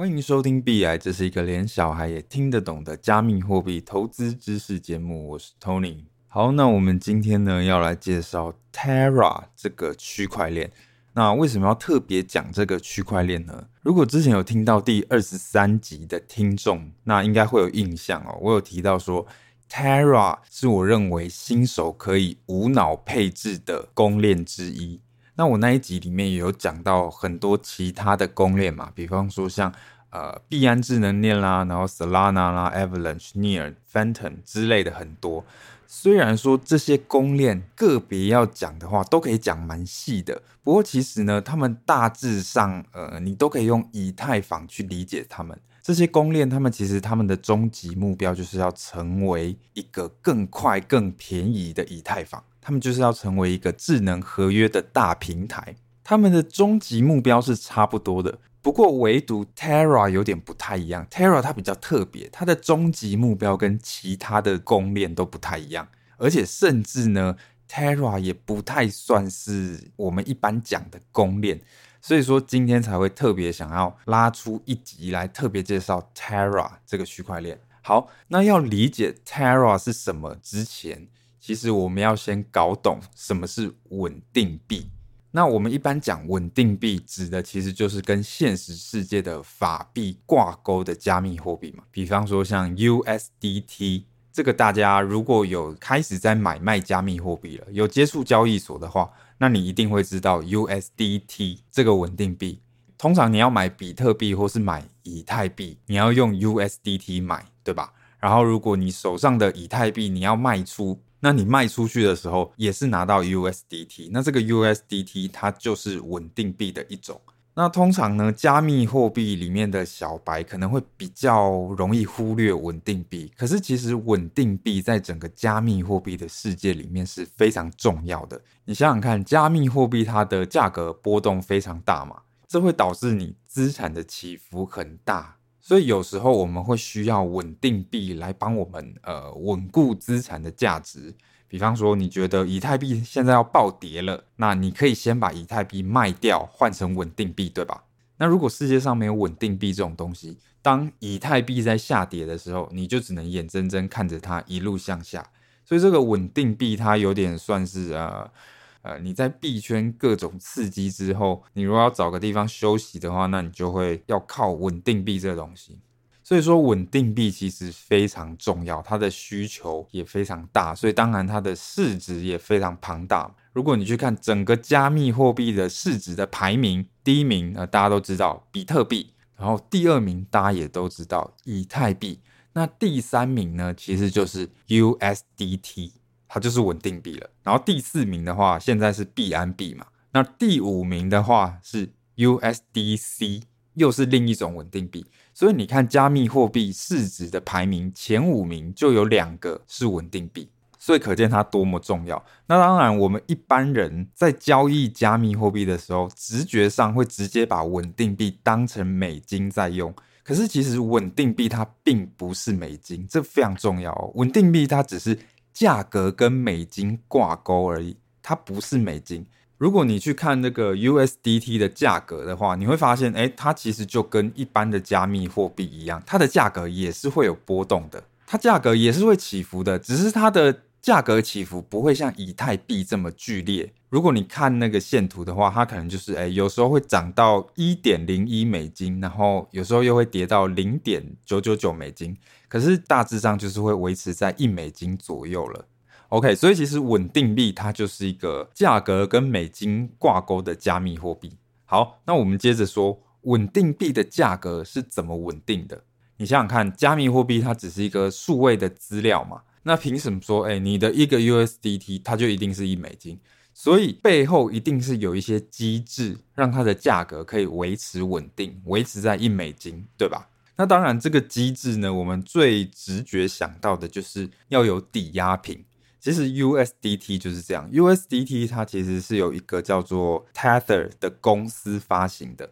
欢迎收听币爱，这是一个连小孩也听得懂的加密货币投资知识节目。我是 Tony。好，那我们今天呢要来介绍 Terra 这个区块链。那为什么要特别讲这个区块链呢？如果之前有听到第二十三集的听众，那应该会有印象哦。我有提到说，Terra 是我认为新手可以无脑配置的公链之一。那我那一集里面也有讲到很多其他的公链嘛，比方说像呃币安智能链啦，然后 Solana 啦、Avalanche、Near、Phantom 之类的很多。虽然说这些公链个别要讲的话，都可以讲蛮细的，不过其实呢，他们大致上呃，你都可以用以太坊去理解他们。这些公链，他们其实他们的终极目标就是要成为一个更快、更便宜的以太坊。他们就是要成为一个智能合约的大平台，他们的终极目标是差不多的，不过唯独 Terra 有点不太一样。Terra 它比较特别，它的终极目标跟其他的公链都不太一样，而且甚至呢，Terra 也不太算是我们一般讲的公链，所以说今天才会特别想要拉出一集来特别介绍 Terra 这个区块链。好，那要理解 Terra 是什么之前。其实我们要先搞懂什么是稳定币。那我们一般讲稳定币，指的其实就是跟现实世界的法币挂钩的加密货币嘛。比方说像 USDT，这个大家如果有开始在买卖加密货币了，有接触交易所的话，那你一定会知道 USDT 这个稳定币。通常你要买比特币或是买以太币，你要用 USDT 买，对吧？然后如果你手上的以太币你要卖出，那你卖出去的时候也是拿到 USDT，那这个 USDT 它就是稳定币的一种。那通常呢，加密货币里面的小白可能会比较容易忽略稳定币，可是其实稳定币在整个加密货币的世界里面是非常重要的。你想想看，加密货币它的价格波动非常大嘛，这会导致你资产的起伏很大。所以有时候我们会需要稳定币来帮我们呃稳固资产的价值。比方说，你觉得以太币现在要暴跌了，那你可以先把以太币卖掉，换成稳定币，对吧？那如果世界上没有稳定币这种东西，当以太币在下跌的时候，你就只能眼睁睁看着它一路向下。所以这个稳定币它有点算是呃。呃，你在币圈各种刺激之后，你如果要找个地方休息的话，那你就会要靠稳定币这个东西。所以说，稳定币其实非常重要，它的需求也非常大，所以当然它的市值也非常庞大。如果你去看整个加密货币的市值的排名，第一名呃大家都知道比特币，然后第二名大家也都知道以太币，那第三名呢其实就是 USDT。它就是稳定币了，然后第四名的话，现在是币安币嘛，那第五名的话是 USDC，又是另一种稳定币。所以你看，加密货币市值的排名前五名就有两个是稳定币，所以可见它多么重要。那当然，我们一般人在交易加密货币的时候，直觉上会直接把稳定币当成美金在用，可是其实稳定币它并不是美金，这非常重要哦。稳定币它只是。价格跟美金挂钩而已，它不是美金。如果你去看那个 USDT 的价格的话，你会发现，诶，它其实就跟一般的加密货币一样，它的价格也是会有波动的，它价格也是会起伏的，只是它的价格起伏不会像以太币这么剧烈。如果你看那个线图的话，它可能就是，诶，有时候会涨到一点零一美金，然后有时候又会跌到零点九九九美金。可是大致上就是会维持在一美金左右了。OK，所以其实稳定币它就是一个价格跟美金挂钩的加密货币。好，那我们接着说稳定币的价格是怎么稳定的？你想想看，加密货币它只是一个数位的资料嘛，那凭什么说，哎，你的一个 USDT 它就一定是一美金？所以背后一定是有一些机制让它的价格可以维持稳定，维持在一美金，对吧？那当然，这个机制呢，我们最直觉想到的就是要有抵押品。其实 USDT 就是这样，USDT 它其实是有一个叫做 Tether 的公司发行的。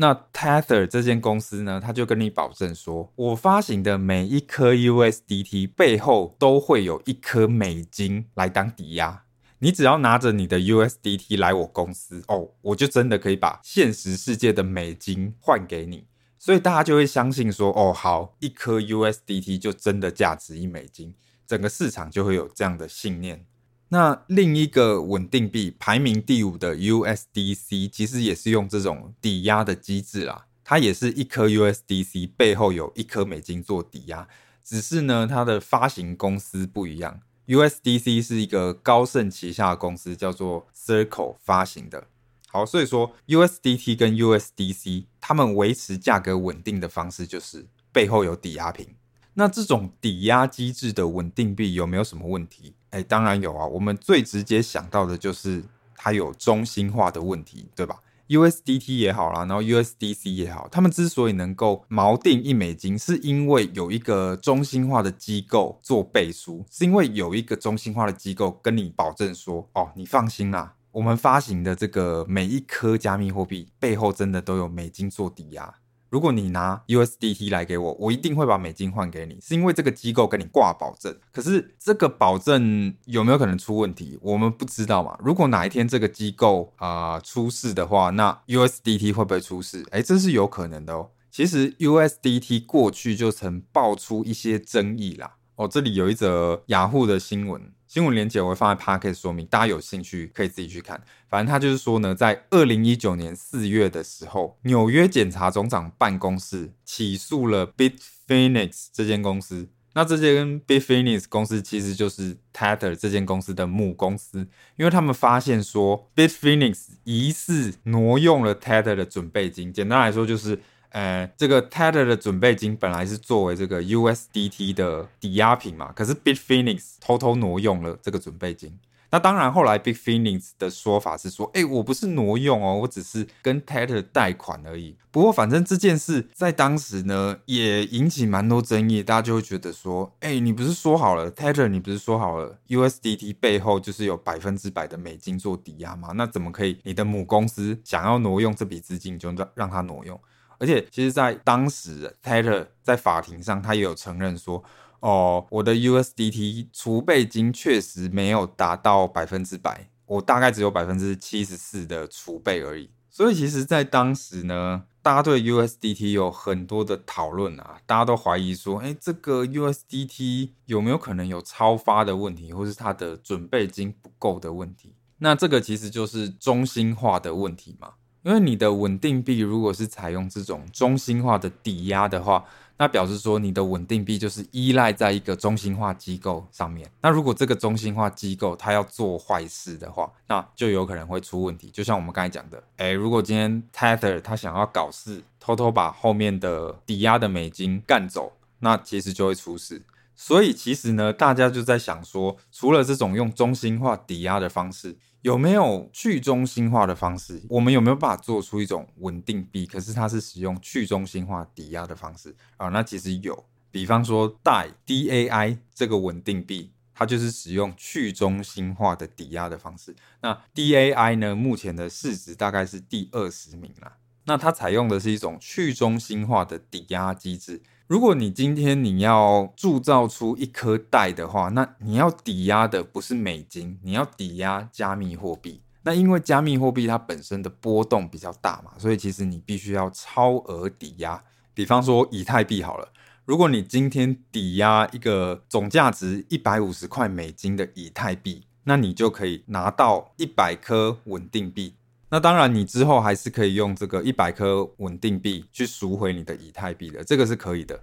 那 Tether 这间公司呢，它就跟你保证说，我发行的每一颗 USDT 背后都会有一颗美金来当抵押。你只要拿着你的 USDT 来我公司，哦，我就真的可以把现实世界的美金换给你。所以大家就会相信说，哦，好，一颗 USDT 就真的价值一美金，整个市场就会有这样的信念。那另一个稳定币排名第五的 USDC，其实也是用这种抵押的机制啦，它也是一颗 USDC 背后有一颗美金做抵押，只是呢，它的发行公司不一样。USDC 是一个高盛旗下的公司，叫做 Circle 发行的。好，所以说 USDT 跟 USDC，它们维持价格稳定的方式就是背后有抵押品。那这种抵押机制的稳定币有没有什么问题？哎，当然有啊。我们最直接想到的就是它有中心化的问题，对吧？USDT 也好啦，然后 USDC 也好，他们之所以能够锚定一美金，是因为有一个中心化的机构做背书，是因为有一个中心化的机构跟你保证说，哦，你放心啦。我们发行的这个每一颗加密货币背后真的都有美金做抵押。如果你拿 USDT 来给我，我一定会把美金换给你，是因为这个机构跟你挂保证。可是这个保证有没有可能出问题？我们不知道嘛。如果哪一天这个机构啊、出事的话，那 USDT 会不会出事？诶，这是有可能的哦。其实 USDT 过去就曾爆出一些争议啦。哦，这里有一则雅虎的新闻。新闻连接我会放在 Podcast 说明，大家有兴趣可以自己去看。反正他就是说呢，在二零一九年四月的时候，纽约检察总长办公室起诉了 Bitfinex 这间公司。那这间 Bitfinex 公司其实就是 Tether 这间公司的母公司，因为他们发现说 Bitfinex 疑似挪用了 Tether 的准备金。简单来说就是。呃，这个 Tether 的准备金本来是作为这个 USDT 的抵押品嘛，可是 Bitfinex 偷偷挪用了这个准备金。那当然，后来 Bitfinex 的说法是说，哎，我不是挪用哦，我只是跟 Tether 贷款而已。不过，反正这件事在当时呢，也引起蛮多争议，大家就会觉得说，哎，你不是说好了 Tether，你不是说好了 USDT 背后就是有百分之百的美金做抵押吗？那怎么可以？你的母公司想要挪用这笔资金，就让让他挪用？而且，其实，在当时，Tether 在法庭上，他也有承认说：“哦，我的 USDT 储备金确实没有达到百分之百，我大概只有百分之七十四的储备而已。”所以，其实，在当时呢，大家对 USDT 有很多的讨论啊，大家都怀疑说：“哎，这个 USDT 有没有可能有超发的问题，或是它的准备金不够的问题？”那这个其实就是中心化的问题嘛。因为你的稳定币如果是采用这种中心化的抵押的话，那表示说你的稳定币就是依赖在一个中心化机构上面。那如果这个中心化机构它要做坏事的话，那就有可能会出问题。就像我们刚才讲的，诶，如果今天 Tether 他想要搞事，偷偷把后面的抵押的美金干走，那其实就会出事。所以其实呢，大家就在想说，除了这种用中心化抵押的方式，有没有去中心化的方式？我们有没有办法做出一种稳定币？可是它是使用去中心化抵押的方式啊？那其实有，比方说 DAI DAI 这个稳定币，它就是使用去中心化的抵押的方式。那 DAI 呢，目前的市值大概是第二十名啦。那它采用的是一种去中心化的抵押机制。如果你今天你要铸造出一颗代的话，那你要抵押的不是美金，你要抵押加密货币。那因为加密货币它本身的波动比较大嘛，所以其实你必须要超额抵押。比方说以太币好了，如果你今天抵押一个总价值一百五十块美金的以太币，那你就可以拿到一百颗稳定币。那当然，你之后还是可以用这个一百颗稳定币去赎回你的以太币的，这个是可以的。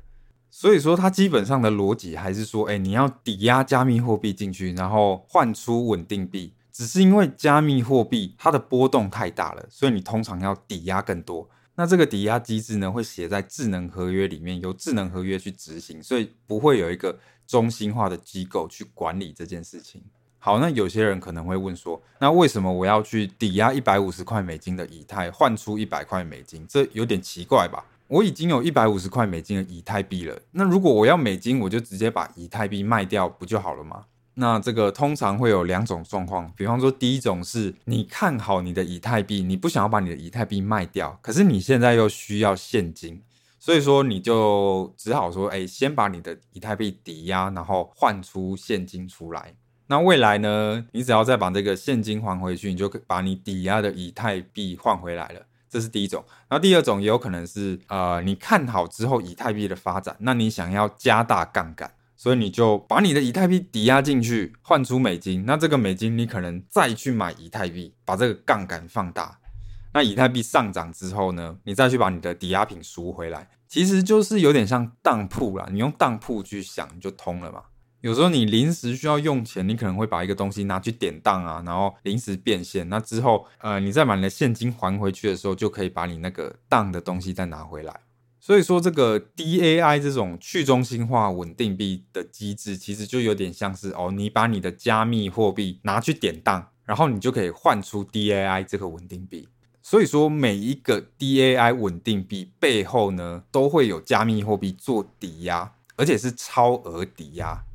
所以说，它基本上的逻辑还是说，哎，你要抵押加密货币进去，然后换出稳定币。只是因为加密货币它的波动太大了，所以你通常要抵押更多。那这个抵押机制呢，会写在智能合约里面，由智能合约去执行，所以不会有一个中心化的机构去管理这件事情。好，那有些人可能会问说，那为什么我要去抵押一百五十块美金的以太换出一百块美金？这有点奇怪吧？我已经有一百五十块美金的以太币了，那如果我要美金，我就直接把以太币卖掉不就好了吗？那这个通常会有两种状况，比方说第一种是你看好你的以太币，你不想要把你的以太币卖掉，可是你现在又需要现金，所以说你就只好说，哎，先把你的以太币抵押，然后换出现金出来。那未来呢？你只要再把这个现金还回去，你就把你抵押的以太币换回来了。这是第一种。然后第二种也有可能是，呃，你看好之后以太币的发展，那你想要加大杠杆，所以你就把你的以太币抵押进去，换出美金。那这个美金你可能再去买以太币，把这个杠杆放大。那以太币上涨之后呢，你再去把你的抵押品赎回来，其实就是有点像当铺啦。你用当铺去想，就通了嘛。有时候你临时需要用钱，你可能会把一个东西拿去典当啊，然后临时变现。那之后，呃，你再把你的现金还回去的时候，就可以把你那个当的东西再拿回来。所以说，这个 DAI 这种去中心化稳定币的机制，其实就有点像是哦，你把你的加密货币拿去典当，然后你就可以换出 DAI 这个稳定币。所以说，每一个 DAI 稳定币背后呢，都会有加密货币做抵押，而且是超额抵押。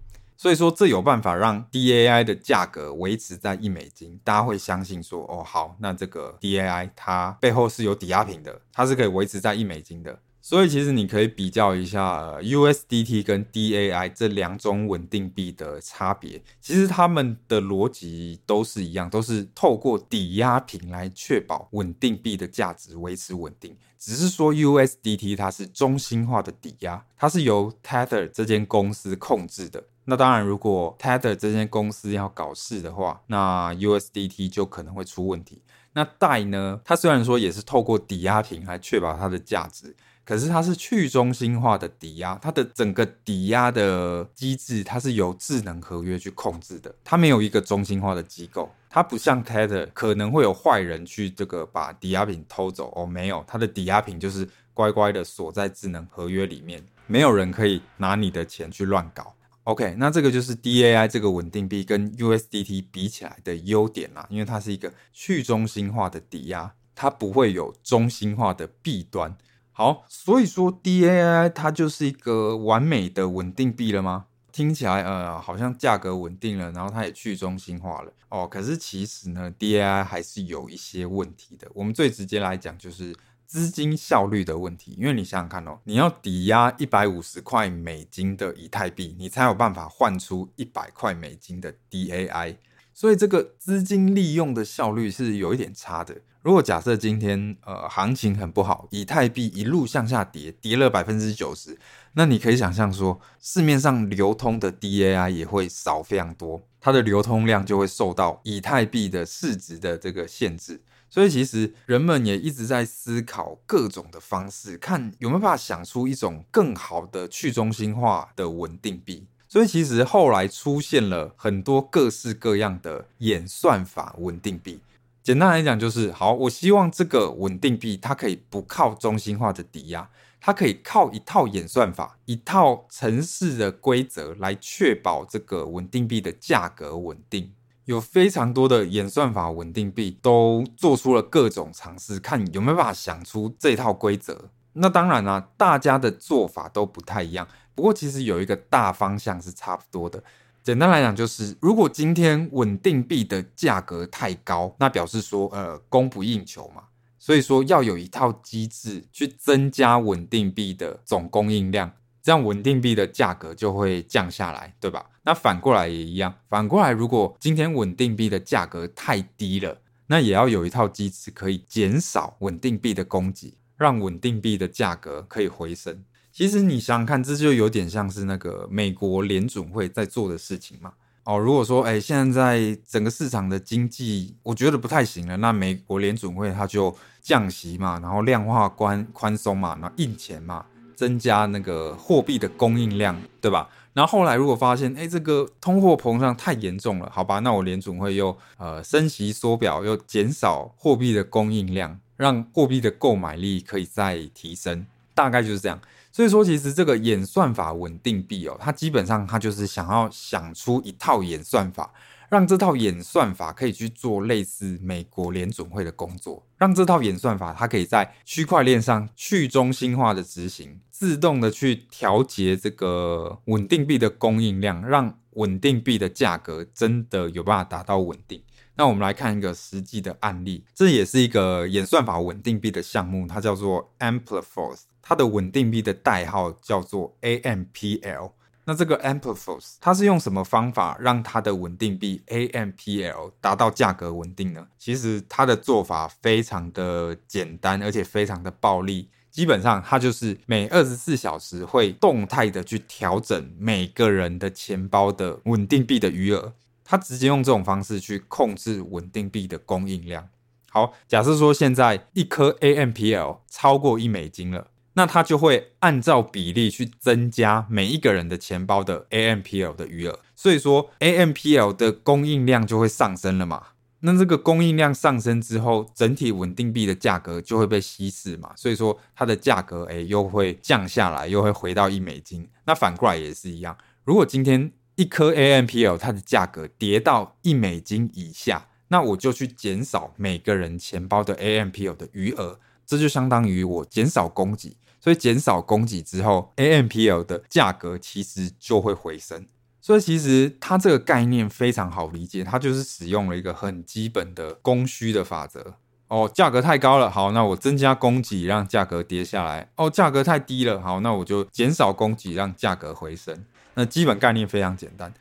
所以说，这有办法让 DAI 的价格维持在一美金，大家会相信说，哦，好，那这个 DAI 它背后是有抵押品的，它是可以维持在一美金的。所以其实你可以比较一下，，USDT 跟 DAI 这两种稳定币的差别，其实他们的逻辑都是一样，都是透过抵押品来确保稳定币的价值维持稳定。只是说 USDT 它是中心化的抵押，它是由 Tether 这间公司控制的。那当然，如果 Tether 这间公司要搞事的话，那 USDT 就可能会出问题。那代呢？它虽然说也是透过抵押品来确保它的价值，可是它是去中心化的抵押，它的整个抵押的机制，它是由智能合约去控制的，它没有一个中心化的机构，它不像 Tether 可能会有坏人去这个把抵押品偷走哦，没有，它的抵押品就是乖乖的锁在智能合约里面，没有人可以拿你的钱去乱搞。OK，那这个就是 DAI 这个稳定币跟 USDT 比起来的优点啦，因为它是一个去中心化的抵押，它不会有中心化的弊端。好，所以说 DAI 它就是一个完美的稳定币了吗？听起来呃好像价格稳定了，然后它也去中心化了哦。可是其实呢，DAI 还是有一些问题的。我们最直接来讲就是。资金效率的问题，因为你想想看哦，你要抵押一百五十块美金的以太币，你才有办法换出一百块美金的 DAI，所以这个资金利用的效率是有一点差的。如果假设今天呃行情很不好，以太币一路向下跌，跌了百分之九十，那你可以想象说，市面上流通的 DAI 也会少非常多，它的流通量就会受到以太币的市值的这个限制。所以其实人们也一直在思考各种的方式，看有没有办法想出一种更好的去中心化的稳定币。所以其实后来出现了很多各式各样的演算法稳定币。简单来讲就是，好，我希望这个稳定币它可以不靠中心化的抵押，它可以靠一套演算法、一套城市的规则来确保这个稳定币的价格稳定。有非常多的演算法稳定币都做出了各种尝试，看有没有办法想出这套规则。那当然啦、大家的做法都不太一样。不过其实有一个大方向是差不多的。简单来讲，就是如果今天稳定币的价格太高，那表示说呃供不应求嘛。所以说要有一套机制去增加稳定币的总供应量。这样稳定币的价格就会降下来，对吧？那反过来也一样。反过来，如果今天稳定币的价格太低了，那也要有一套机制可以减少稳定币的供给，让稳定币的价格可以回升。其实你想想看，这就有点像是那个美国联准会在做的事情嘛。哦，如果说，哎，现在整个市场的经济我觉得不太行了，那美国联准会它就降息嘛，然后量化宽宽松嘛，然后印钱嘛。增加那个货币的供应量，对吧？然后后来如果发现，哎，这个通货膨胀太严重了，好吧，那我联准会又呃升息缩表，又减少货币的供应量，让货币的购买力可以再提升，大概就是这样。所以说，其实这个演算法稳定币哦，它基本上它就是想要想出一套演算法。让这套演算法可以去做类似美国联准会的工作，让这套演算法它可以在区块链上去中心化的执行，自动的去调节这个稳定币的供应量，让稳定币的价格真的有办法达到稳定。那我们来看一个实际的案例，这也是一个演算法稳定币的项目，它叫做 Amplifos，它的稳定币的代号叫做 AMPL。那这个 Amplifos 它是用什么方法让它的稳定币 AMPL 达到价格稳定呢？其实它的做法非常的简单，而且非常的暴力。基本上它就是每二十四小时会动态的去调整每个人的钱包的稳定币的余额，它直接用这种方式去控制稳定币的供应量。好，假设说现在一颗 AMPL 超过一美金了，那它就会按照比例去增加每一个人的钱包的 AMPL 的余额，所以说 AMPL 的供应量就会上升了嘛。那这个供应量上升之后，整体稳定币的价格就会被稀释嘛，所以说它的价格诶又会降下来，又会回到一美金。那反过来也是一样，如果今天一颗 AMPL 它的价格跌到一美金以下，那我就去减少每个人钱包的 AMPL 的余额，这就相当于我减少供给，所以减少供给之后，AMPL 的价格其实就会回升。所以其实它这个概念非常好理解，它就是使用了一个很基本的供需的法则。哦，价格太高了，好，那我增加供给让价格跌下来。哦，价格太低了，好，那我就减少供给让价格回升。那基本概念非常简单。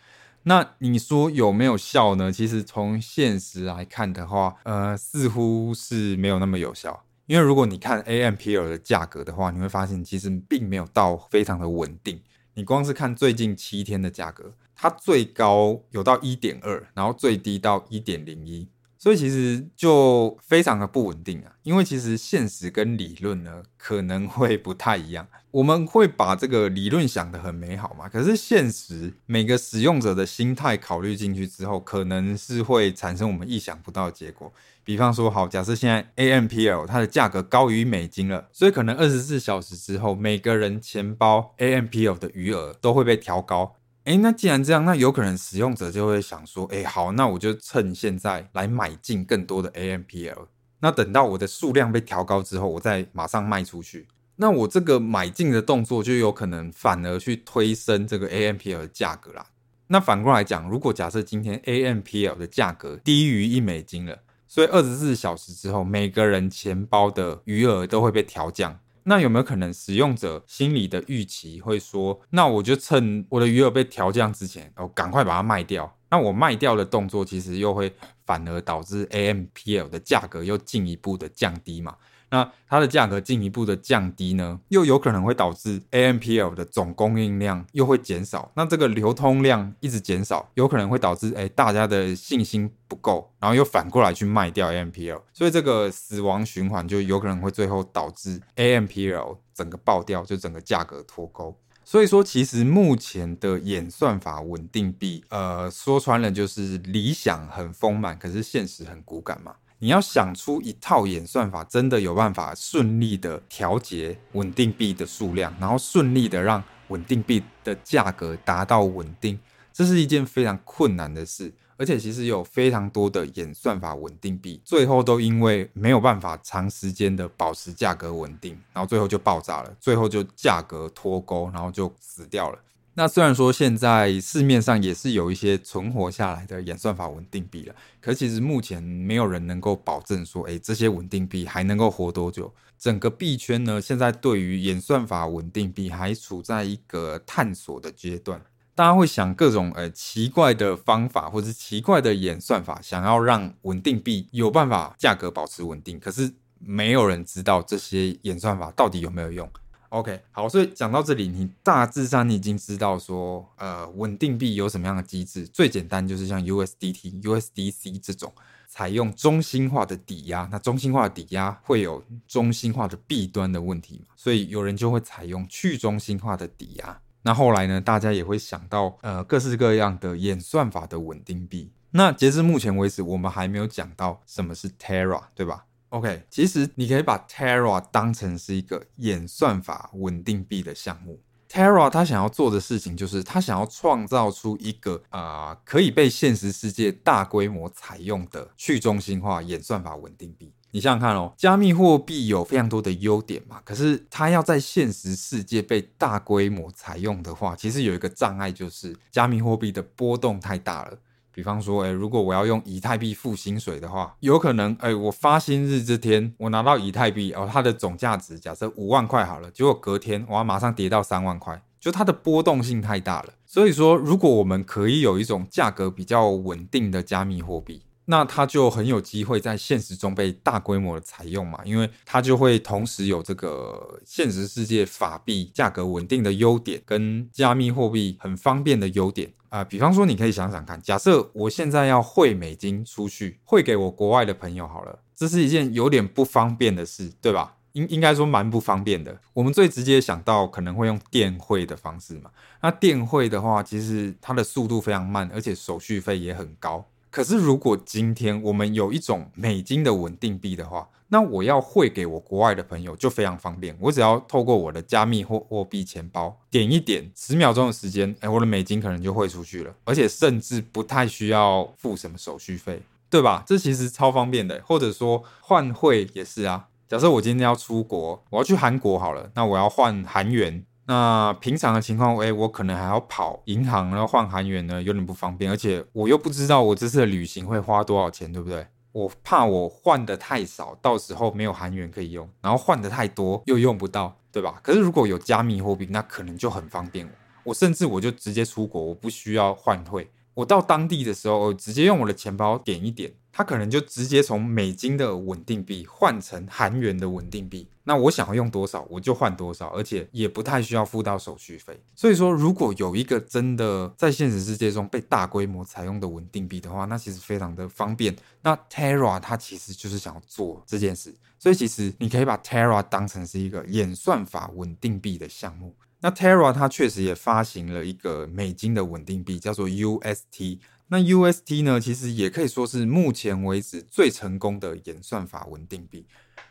那你说有没有效呢？其实从现实来看的话，呃，似乎是没有那么有效。因为如果你看 AMPL 的价格的话，你会发现其实并没有到非常的稳定。你光是看最近七天的价格，它最高有到一点二，然后最低到一点零一，所以其实就非常的不稳定啊。因为其实现实跟理论呢可能会不太一样。我们会把这个理论想得很美好嘛，可是现实每个使用者的心态考虑进去之后，可能是会产生我们意想不到的结果。比方说，好，假设现在 AMPL 它的价格高于美金了，所以可能二十四小时之后，每个人钱包 AMPL 的余额都会被调高。诶，那既然这样，那有可能使用者就会想说，诶，好，那我就趁现在来买进更多的 AMPL。那等到我的数量被调高之后，我再马上卖出去。那我这个买进的动作就有可能反而去推升这个 AMPL 的价格啦。那反过来讲，如果假设今天 AMPL 的价格低于一美金了。所以二十四小时之后，每个人钱包的余额都会被调降。那有没有可能使用者心里的预期会说，那我就趁我的余额被调降之前，哦，赶快把它卖掉。那我卖掉的动作，其实又会反而导致 AMPL 的价格又进一步的降低嘛？那它的价格进一步的降低呢，又有可能会导致 AMPL 的总供应量又会减少。那这个流通量一直减少，有可能会导致哎大家的信心不够，然后又反过来去卖掉 AMPL，所以这个死亡循环就有可能会最后导致 AMPL 整个爆掉，就整个价格脱钩。所以说，其实目前的演算法稳定币，呃，说穿了就是理想很丰满，可是现实很骨感嘛。你要想出一套演算法，真的有办法顺利的调节稳定币的数量，然后顺利的让稳定币的价格达到稳定，这是一件非常困难的事。而且其实有非常多的演算法稳定币，最后都因为没有办法长时间的保持价格稳定，然后最后就爆炸了，最后就价格脱钩，然后就死掉了。那虽然说现在市面上也是有一些存活下来的演算法稳定币了，可其实目前没有人能够保证说，哎，这些稳定币还能够活多久？整个币圈呢，现在对于演算法稳定币还处在一个探索的阶段，大家会想各种呃奇怪的方法或者是奇怪的演算法，想要让稳定币有办法价格保持稳定，可是没有人知道这些演算法到底有没有用。OK，好，所以讲到这里，你大致上你已经知道说，呃，稳定币有什么样的机制？最简单就是像 USDT、USDC 这种采用中心化的抵押，那中心化的抵押会有中心化的弊端的问题嘛？所以有人就会采用去中心化的抵押。那后来呢，大家也会想到，呃，各式各样的演算法的稳定币。那截至目前为止，我们还没有讲到什么是 Terra，对吧？OK，其实你可以把 Terra 当成是一个演算法稳定币的项目。Terra 他想要做的事情就是，他想要创造出一个啊、可以被现实世界大规模采用的去中心化演算法稳定币。你想想看哦，加密货币有非常多的优点嘛，可是它要在现实世界被大规模采用的话，其实有一个障碍，就是加密货币的波动太大了。比方说，诶，如果我要用以太币付薪水的话，有可能，诶，我发薪日这天，我拿到以太币，哦，它的总价值假设五万块好了，结果隔天我要马上跌到三万块，就它的波动性太大了。所以说，如果我们可以有一种价格比较稳定的加密货币，那它就很有机会在现实中被大规模的采用嘛，因为它就会同时有这个现实世界法币价格稳定的优点，跟加密货币很方便的优点啊、比方说，你可以想想看，假设我现在要汇美金出去，汇给我国外的朋友好了，这是一件有点不方便的事，对吧？应应该说蛮不方便的。我们最直接想到可能会用电汇的方式嘛。那电汇的话，其实它的速度非常慢，而且手续费也很高。可是如果今天我们有一种美金的稳定币的话，那我要汇给我国外的朋友就非常方便。我只要透过我的加密货货币钱包点一点，十秒钟的时间，哎，我的美金可能就汇出去了，而且甚至不太需要付什么手续费，对吧？这其实超方便的。或者说换汇也是啊。假设我今天要出国，我要去韩国好了，那我要换韩元。那平常的情况，诶，我可能还要跑银行，然后换韩元呢，有点不方便，而且我又不知道我这次的旅行会花多少钱，对不对？我怕我换的太少，到时候没有韩元可以用，然后换的太多又用不到，对吧？可是如果有加密货币，那可能就很方便。我甚至我就直接出国，我不需要换汇。我到当地的时候，我直接用我的钱包点一点，它可能就直接从美金的稳定币换成韩元的稳定币。那我想要用多少，我就换多少，而且也不太需要付到手续费。所以说，如果有一个真的在现实世界中被大规模采用的稳定币的话，那其实非常的方便。那 Terra 它其实就是想要做这件事，所以其实你可以把 Terra 当成是一个演算法稳定币的项目。那 Terra 它确实也发行了一个美金的稳定币，叫做 UST。那 UST 呢，其实也可以说是目前为止最成功的演算法稳定币。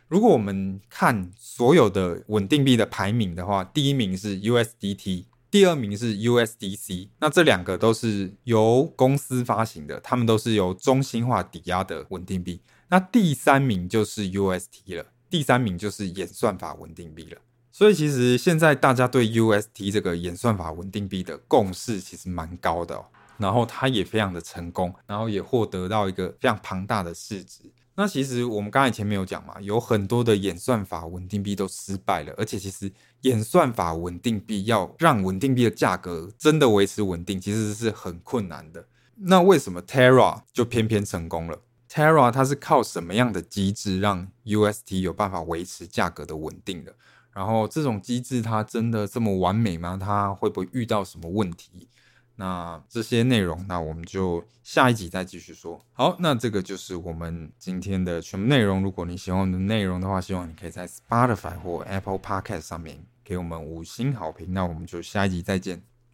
如果我们看所有的稳定币的排名的话，第一名是 USDT，第二名是 USDC。那这两个都是由公司发行的，他们都是由中心化抵押的稳定币。那第三名就是 UST 了，第三名就是演算法稳定币了。所以其实现在大家对 UST 这个演算法稳定币的共识其实蛮高的哦，然后它也非常的成功，然后也获得到一个非常庞大的市值。那其实我们刚才前面有讲嘛，有很多的演算法稳定币都失败了，而且其实演算法稳定币要让稳定币的价格真的维持稳定，其实是很困难的。那为什么 Terra 就偏偏成功了？Terra 它是靠什么样的机制让 UST 有办法维持价格的稳定的？然后这种机制它真的这么完美吗？它会不会遇到什么问题？那这些内容，那我们就下一集再继续说。好，那这个就是我们今天的全部内容。如果你喜欢我们的内容的话，希望你可以在 Spotify 或 Apple Podcast 上面给我们五星好评。那我们就下一集再见。